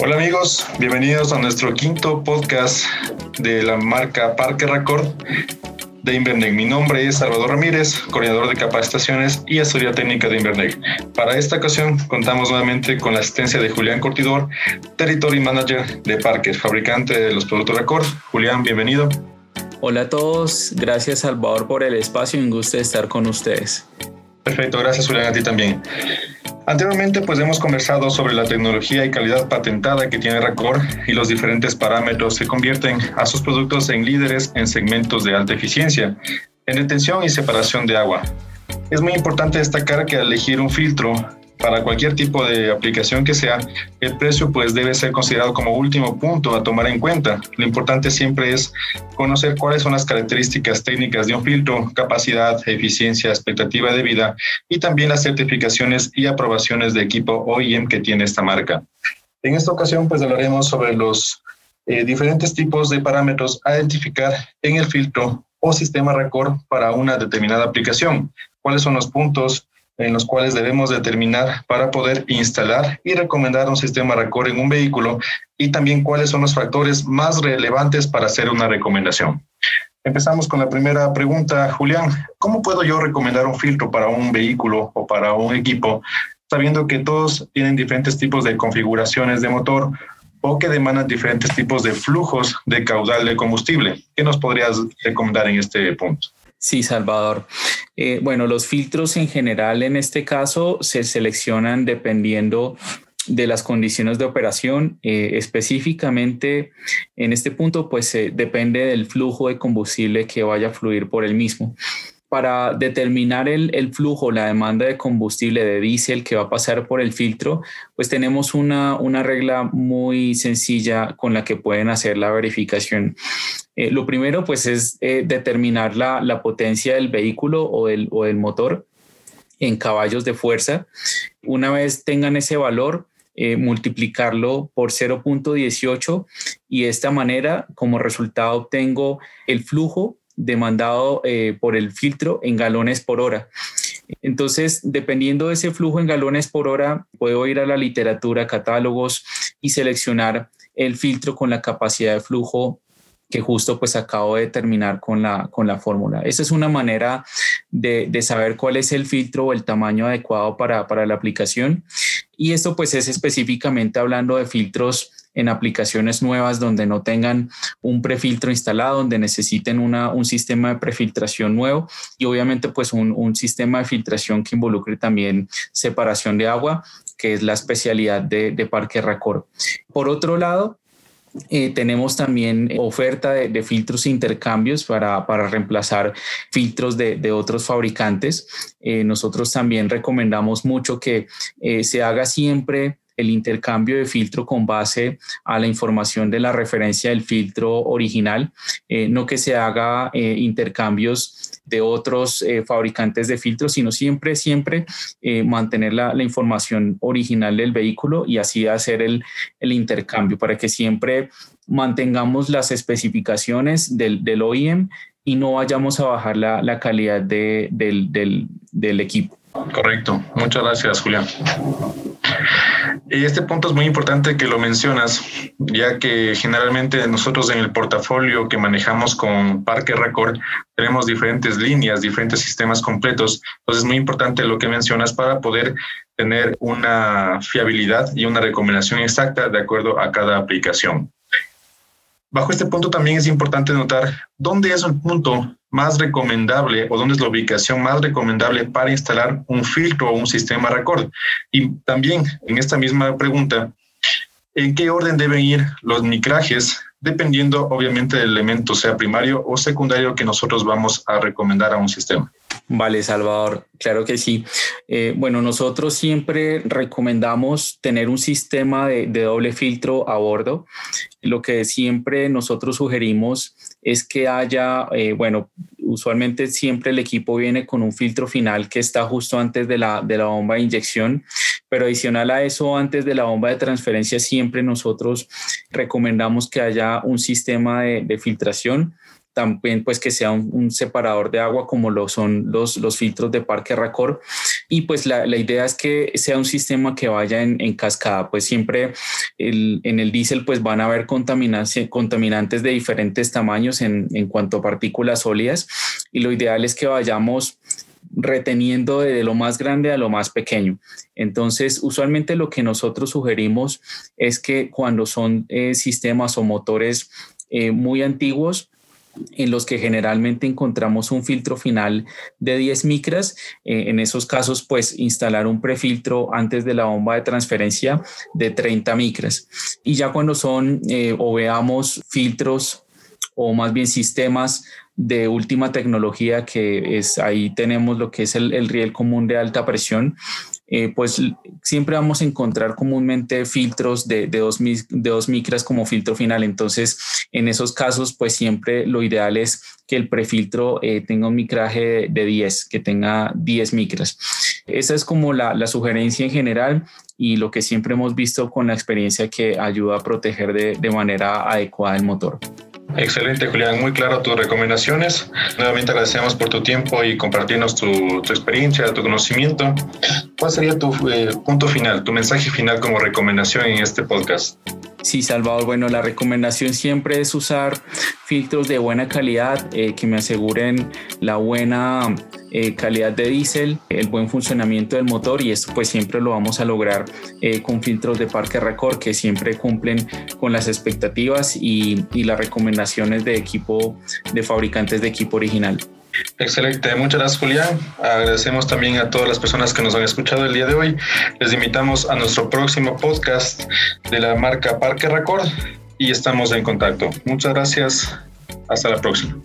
Hola amigos, bienvenidos a nuestro quinto podcast de la marca Parque Record de Invernec. Mi nombre es Salvador Ramírez, coordinador de capacitaciones y asesoría técnica de Invernec. Para esta ocasión contamos nuevamente con la asistencia de Julián Cortidor, Territory Manager de Parque, fabricante de los productos Record. Julián, bienvenido. Hola a todos, gracias Salvador por el espacio y un gusto de estar con ustedes. Perfecto, gracias Julián a ti también. Anteriormente pues hemos conversado sobre la tecnología y calidad patentada que tiene Racor y los diferentes parámetros que convierten a sus productos en líderes en segmentos de alta eficiencia, en detención y separación de agua. Es muy importante destacar que al elegir un filtro para cualquier tipo de aplicación que sea, el precio pues debe ser considerado como último punto a tomar en cuenta. Lo importante siempre es conocer cuáles son las características técnicas de un filtro, capacidad, eficiencia, expectativa de vida y también las certificaciones y aprobaciones de equipo OEM que tiene esta marca. En esta ocasión pues hablaremos sobre los eh, diferentes tipos de parámetros a identificar en el filtro o sistema record para una determinada aplicación. ¿Cuáles son los puntos en los cuales debemos determinar para poder instalar y recomendar un sistema RACOR en un vehículo y también cuáles son los factores más relevantes para hacer una recomendación. Empezamos con la primera pregunta, Julián. ¿Cómo puedo yo recomendar un filtro para un vehículo o para un equipo, sabiendo que todos tienen diferentes tipos de configuraciones de motor o que demandan diferentes tipos de flujos de caudal de combustible? ¿Qué nos podrías recomendar en este punto? Sí, Salvador. Eh, bueno, los filtros en general en este caso se seleccionan dependiendo de las condiciones de operación. Eh, específicamente en este punto, pues depende del flujo de combustible que vaya a fluir por el mismo para determinar el, flujo, la demanda de combustible de diésel que va a pasar por el filtro, pues tenemos una, regla muy sencilla con la que pueden hacer la verificación. Eh, lo primero, pues, es eh, determinar la, potencia del vehículo o del, o del motor en caballos de fuerza. Una vez tengan ese valor, eh, multiplicarlo por 0.18 y de esta manera como resultado obtengo el flujo demandado eh, por el filtro en galones por hora. Entonces, dependiendo de ese flujo en galones por hora, puedo ir a la literatura, catálogos y seleccionar el filtro con la capacidad de flujo que justo pues acabo de terminar con la, con la fórmula. Esa es una manera de, de, saber cuál es el filtro o el tamaño adecuado para, para la aplicación. Y esto pues es específicamente hablando de filtros en aplicaciones nuevas donde no tengan un prefiltro instalado, donde necesiten una, un sistema de prefiltración nuevo y obviamente pues un, un sistema de filtración que involucre también separación de agua, que es la especialidad de, de Parque Record. Por otro lado, eh, tenemos también oferta de, filtros e intercambios para, para reemplazar filtros de, de otros fabricantes. Eh, nosotros también recomendamos mucho que eh, se haga siempre el intercambio de filtro con base a la información de la referencia del filtro original, eh, no que se haga eh, intercambios de otros eh, fabricantes de filtros, sino siempre, siempre mantener la, información original del vehículo y así hacer el, intercambio para que siempre mantengamos las especificaciones del, del OEM y no vayamos a bajar la, calidad del, del equipo. Correcto. Muchas gracias, Julián. Este punto es muy importante que lo mencionas, ya que generalmente nosotros en el portafolio que manejamos con Parque Record tenemos diferentes líneas, diferentes sistemas completos. Entonces es muy importante lo que mencionas para poder tener una fiabilidad y una recomendación exacta de acuerdo a cada aplicación. Bajo este punto también es importante notar dónde es un punto más recomendable o dónde es la ubicación más recomendable para instalar un filtro o un sistema record. Y también en esta misma pregunta, ¿en qué orden deben ir los micrajes? Dependiendo obviamente del elemento, sea primario o secundario, que nosotros vamos a recomendar a un sistema. Vale, Salvador, claro que sí. Eh, bueno, nosotros siempre recomendamos tener un sistema de, doble filtro a bordo. Lo que siempre nosotros sugerimos es que haya, eh, bueno, usualmente siempre el equipo viene con un filtro final que está justo antes de la, de la bomba de inyección, pero adicional a eso, antes de la bomba de transferencia, siempre nosotros recomendamos que haya un sistema de, filtración también pues que sea un, separador de agua como lo son los, los filtros de Parque Racor y pues la, la idea es que sea un sistema que vaya en, cascada, pues siempre en el diésel pues van a haber contaminantes de diferentes tamaños en, en cuanto a partículas sólidas y lo ideal es que vayamos reteniendo de lo más grande a lo más pequeño. Entonces, usualmente lo que nosotros sugerimos es que cuando son eh, sistemas o motores eh, muy antiguos, en los que generalmente encontramos un filtro final de 10 micras. Eh, en esos casos, pues instalar un prefiltro antes de la bomba de transferencia de 30 micras. Y ya cuando son o veamos filtros o más bien sistemas de última tecnología, que es ahí tenemos lo que es el, riel común de alta presión, eh, pues siempre vamos a encontrar comúnmente filtros de, de, dos, de dos micras como filtro final. Entonces, en esos casos, pues siempre lo ideal es que el prefiltro eh, tenga un micraje de 10, que tenga 10 micras. Esa es como la, la, sugerencia en general y lo que siempre hemos visto con la experiencia que ayuda a proteger de, de manera adecuada el motor. Excelente, Julián. Muy claro tus recomendaciones. Nuevamente agradecemos por tu tiempo y compartirnos tu, tu experiencia, tu conocimiento. ¿Cuál sería tu eh, punto final, tu mensaje final como recomendación en este podcast? Sí, Salvador. Bueno, la recomendación siempre es usar filtros de buena calidad eh, que me aseguren la buena eh, calidad de diésel, el buen funcionamiento del motor y esto pues siempre lo vamos a lograr eh, con filtros de Parque Record que siempre cumplen con las expectativas y, y las recomendaciones de equipo de fabricantes de equipo original. Excelente, muchas gracias Julián. Agradecemos también a todas las personas que nos han escuchado el día de hoy. Les invitamos a nuestro próximo podcast de la marca Parque Record y estamos en contacto. Muchas gracias. Hasta la próxima.